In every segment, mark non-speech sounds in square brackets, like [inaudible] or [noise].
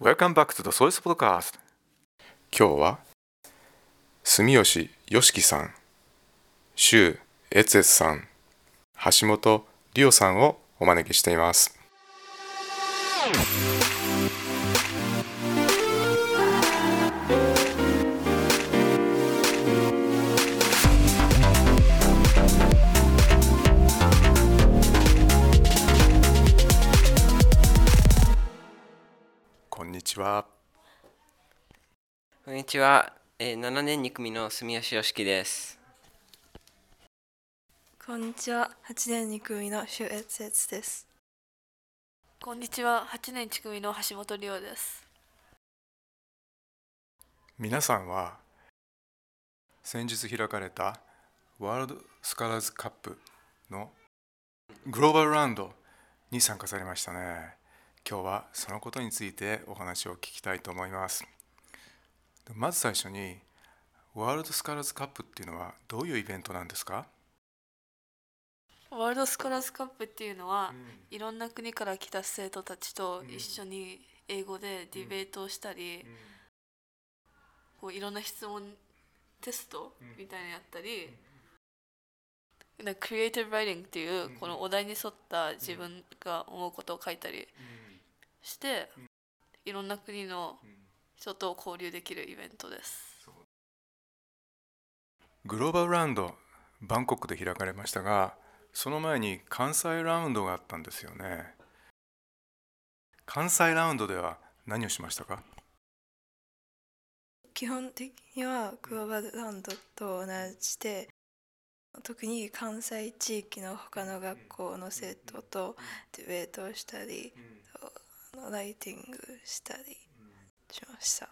Welcome back to the Source Podcast. 今日は住吉よしきさん周悦悦さん橋本理央さんをお招きしています。にちはこんにちは、えー、7年2組の住吉よしきです。こんにちは、8年2組のシュエツエツです。こんにちは、8年1組の橋本理央です。皆さんは先日開かれたワールドスカラーズカップのグローバルラウンドに参加されましたね今日はそのことについてお話を聞きたいと思います。まず最初にワールドスカラーズカップっていうのはどういうイベントなんですか？ワールドスカラーズカップっていうのは、いろんな国から来た生徒たちと一緒に英語でディベートをしたり、こういろんな質問テストみたいなのやったり、なん。かクリエイティブライティングっていうこのお題に沿った自分が思うことを書いたりして、いろんな国の人と交流できるイベントです。グローバルラウンドバンコクで開かれましたがその前に関西ラウンドがあったんですよね。関西ラウンドでは何をしましたか？基本的にはグローバルラウンドと同じで、特に関西地域の他の学校の生徒とディベートをしたり、あのライティングしたりしました。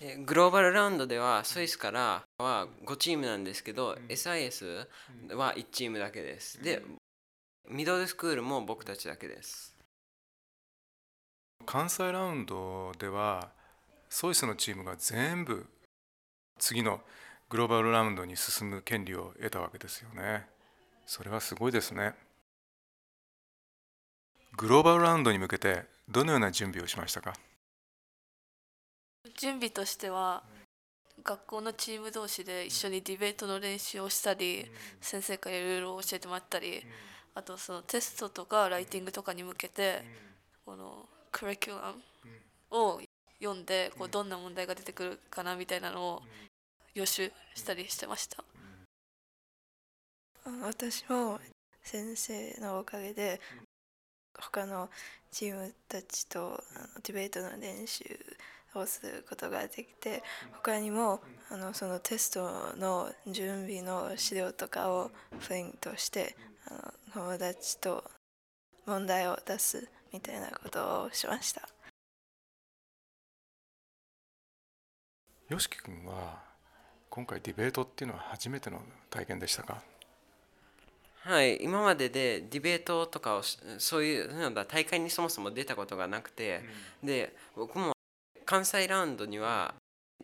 えーグローバルラウンドではスイスからは5チームなんですけど、SIS は1チームだけです。で、ミドルスクールも僕たちだけです。関西ラウンドではソイスのチームが全部次のグローバルラウンドに進む権利を得たわけですよねそれはすごいですねグローバルラウンドに向けてどのような準備をしましたか？準備としては学校のチーム同士で一緒にディベートの練習をしたり、先生からいろいろ教えてもらったり、あとそのテストとかライティングとかに向けて、このクリキュラムを読んでこうどんな問題が出てくるかなみたいなのを予習したりしてました。私も先生のおかげで他のチームたちとあのディベートの練習をすることができて他にもあのそのテストの準備の資料とかをプリントしてあの友達と問題を出すみたいなことをしました。よしき君は今回ディベートっていうのは初めての体験でしたか？はい、今まででディベートとかをしそういうなんだ大会にそもそも出たことがなくて、で僕も関西ラウンドには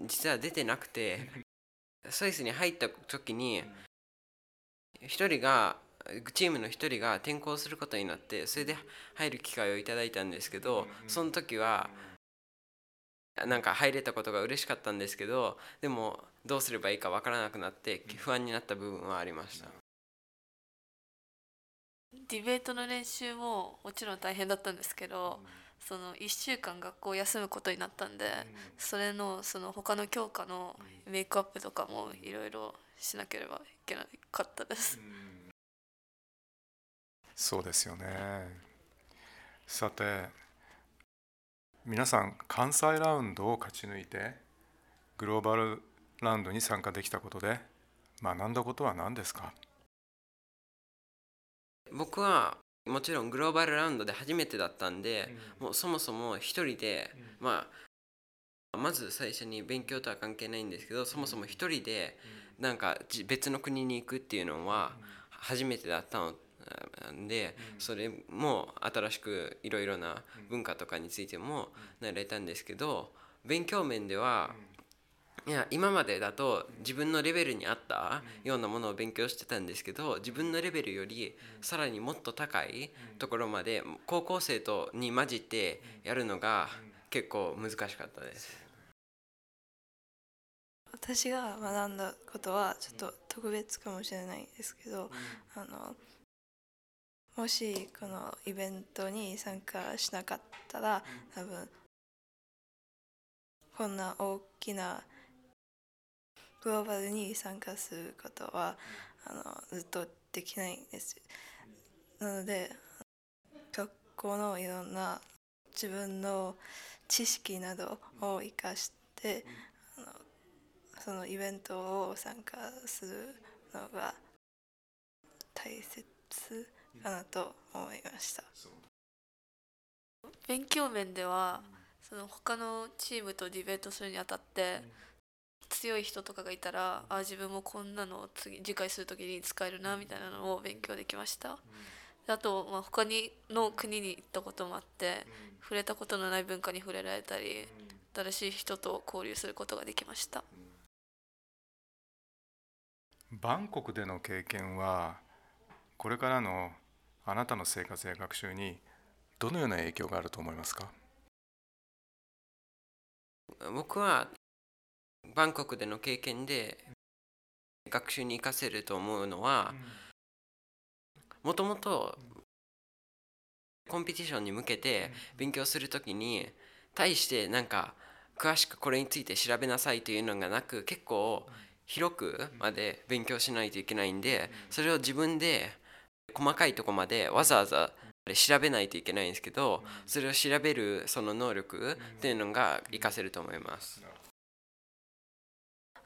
実は出てなくて [laughs] スイスに入った時に一人がチームの一人が転校することになってそれで入る機会をいただいたんですけどその時はなんか入れたことが嬉しかったんですけどでもどうすればいいかわからなくなって不安になった部分はありました。ディベートの練習ももちろん大変だったんですけど、その1週間学校を休むことになったんで、それのその他の教科のメイクアップとかもいろいろしなければいけなかったです。そうですよね。さて皆さん関西ラウンドを勝ち抜いてグローバルラウンドに参加できたことで学んだことは何ですか？僕はもちろんグローバルラウンドで初めてだったんで、もうそもそも一人で、まあまず最初に勉強とは関係ないんですけどそもそも一人でなんかじ別の国に行くっていうのは初めてだったのでそれも新しくいろいろな文化とかについても習れたんですけど勉強面ではいや今までだと自分のレベルに合ったようなものを勉強してたんですけど自分のレベルよりさらにもっと高いところまで高校生とに混じってやるのが結構難しかったです。私が学んだことはちょっと特別かもしれないですけど、あのもしこのイベントに参加しなかったら多分こんな大きなグローバルに参加することはあのずっとできないんです。なので学校のいろんな自分の知識などを生かしてあのそのイベントを参加するのが大切かなと思いました。勉強面ではその他のチームとディベートするにあたって強い人とかがいたらあ自分もこんなのを次次回する時に使えるなみたいなのを勉強できました。であと、まあ、他にの国に行ったこともあって触れたことのない文化に触れられたり新しい人と交流することができました。バンコクでの経験はこれからのあなたの生活や学習にどのような影響があると思いますか？僕はバンコクでの経験で学習に生かせると思うのはもともとコンペティションに向けて勉強するときに対してなんか詳しくこれについて調べなさいというのがなく結構広くまで勉強しないといけないんでそれを自分で細かいとこまでわざわざ調べないといけないんですけどそれを調べるその能力っていうのが活かせると思います。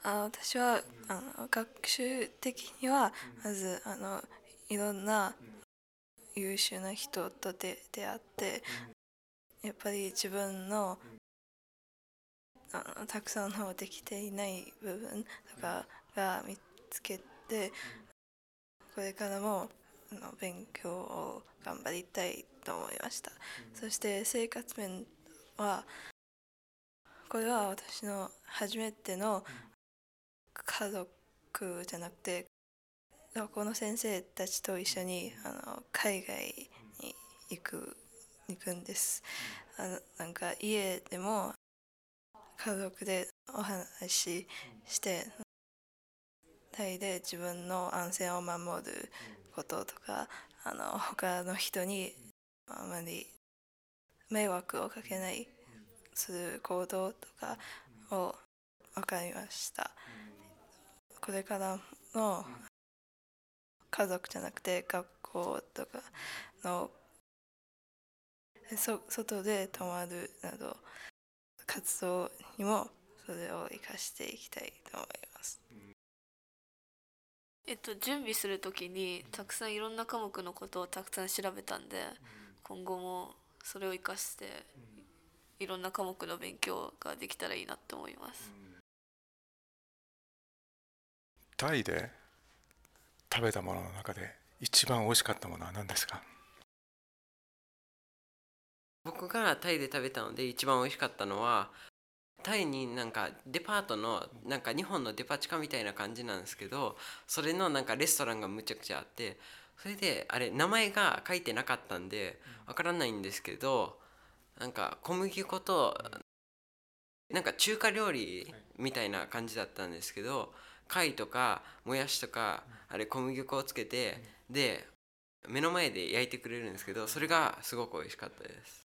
あ私はあの学習的にはまずあのいろんな優秀な人と出出会ってやっぱり自分のあのたくさんのできていない部分とかが見つけてこれからもあの勉強を頑張りたいと思いました。そして生活面はこれは私の初めての家族じゃなくて学校の先生たちと一緒にあの海外に行く行くんです。あのなんか家でも家族でお話ししてタイで自分の安全を守ることとかあの他の人にあまり迷惑をかけないする行動とかを分かりました。これからの家族じゃなくて学校とかのそ外で泊まるなど活動にもそれを生かしていきたいと思います。えっと、準備する時にたくさんいろんな科目のことをたくさん調べたんで今後もそれを生かしていろんな科目の勉強ができたらいいなって思います。タイで食べたものの中で一番美味しかったものは何ですか？僕がタイで食べたので一番美味しかったのはタイになんかデパートのなんか日本のデパ地下みたいな感じなんですけどそれのなんかレストランがむちゃくちゃあってそれであれ名前が書いてなかったんでわからないんですけどなんか小麦粉となんか中華料理みたいな感じだったんですけど貝とかもやしとかあれ小麦粉をつけてで目の前で焼いてくれるんですけどそれがすごく美味しかったです。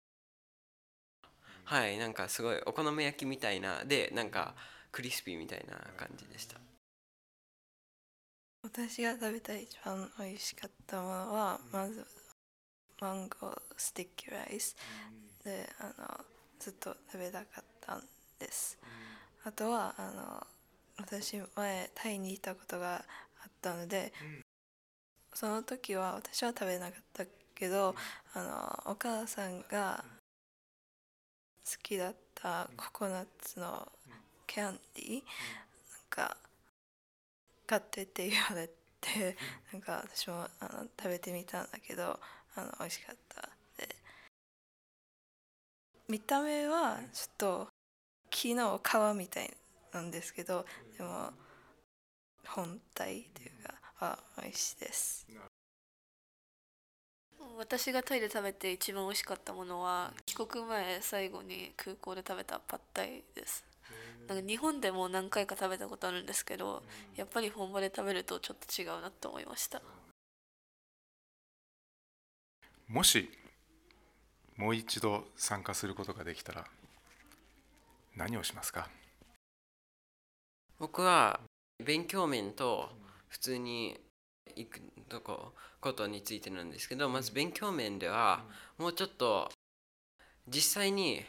はいなんかすごいお好み焼きみたいなでなんかクリスピーみたいな感じでした。私が食べた一番美味しかったものはまずマンゴースティッキライス。であのずっと食べたかったんです。あとはあの私前タイにいたことがあったのでその時は私は食べなかったけどあのお母さんが好きだったココナッツのキャンディーなんか買ってって言われてなんか私もあの食べてみたんだけどあの美味しかったで。見た目はちょっと木の皮みたいなんですけどでも本体というかは美味しいです。私がタイで食べて一番美味しかったものは帰国前最後に空港で食べたパッタイです。なんか日本でも何回か食べたことあるんですけどやっぱり本場で食べるとちょっと違うなと思いました。もしもう一度参加することができたら何をしますか？僕は勉強面と普通に行くとこことについてなんですけどまず勉強面ではもうちょっと実際に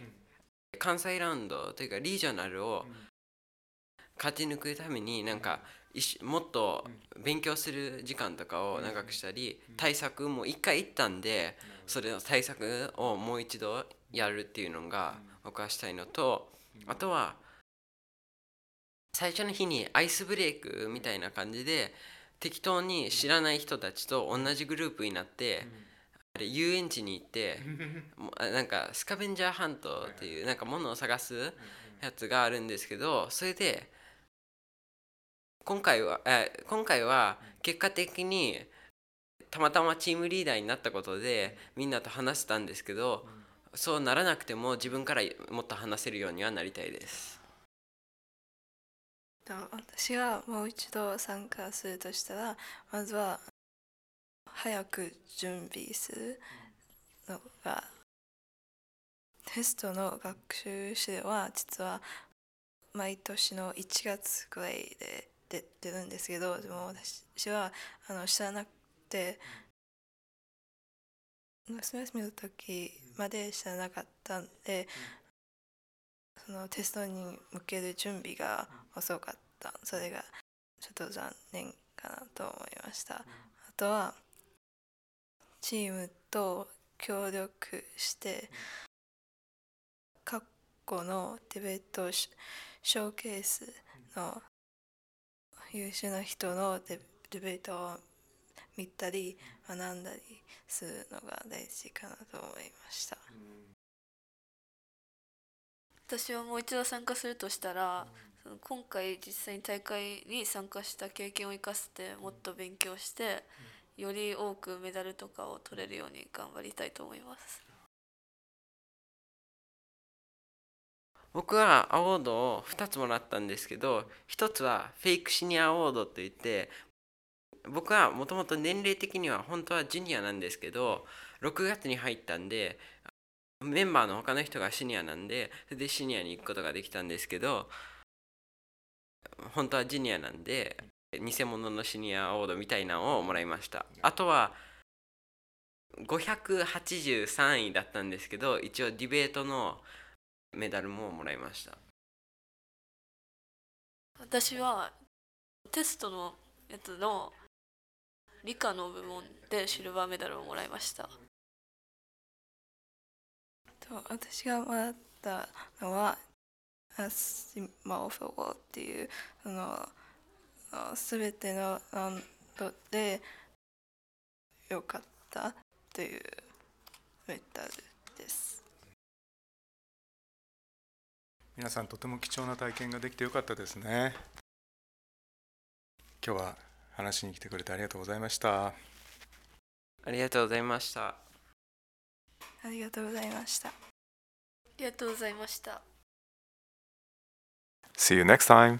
関西ラウンドというかリージョナルを勝ち抜くためになんかもっと勉強する時間とかを長くしたり対策も一回行ったんでそれの対策をもう一度やるっていうのが僕はしたいのとあとは最初の日にアイスブレイクみたいな感じで適当に知らない人たちと同じグループになってあれ遊園地に行って [laughs] なんかスカベンジャーハントっていうなんか物を探すやつがあるんですけどそれで今回はえ今回は結果的にたまたまチームリーダーになったことでみんなと話せたんですけどそうならなくても自分からもっと話せるようにはなりたいです。と私がもう一度参加するとしたらまずは早く準備するのがテストの学習指導は実は毎年の1月くらいで出てるんですけどでも私はあの知らなくて夏休みの時まで知らなかったんでそのテストに向ける準備が遅かった。それがちょっと残念かなと思いました。あとはチームと協力して過去のディベートシショーケースの優秀な人のデディベートを見たり学んだりするのが大事かなと思いました。私はもう一度参加するとしたらその今回実際に大会に参加した経験を生かしてもっと勉強してより多くメダルとかを取れるように頑張りたいと思います。僕はアワードを2つもらったんですけど1つはフェイクシニアアワードといって僕はもともと年齢的には本当はジュニアなんですけど6月に入ったんでメンバーの他の人がシニアなんでそれでシニアに行くことができたんですけど本当はジュニアなんで偽物のシニアアワードみたいなのをもらいました。あとは583位だったんですけど一応ディベートのメダルももらいました。私はテストのやつの理科の部門でシルバーメダルをもらいました。と私がもらったのはアシマオフォーっていうそのすべてのラウンドで良かったというメダルです。皆さんとても貴重な体験ができてよかったですね今日は話しに来てくれてありがとうございましたありがとうございましたありがとうございました。ありがとうございました See you next time!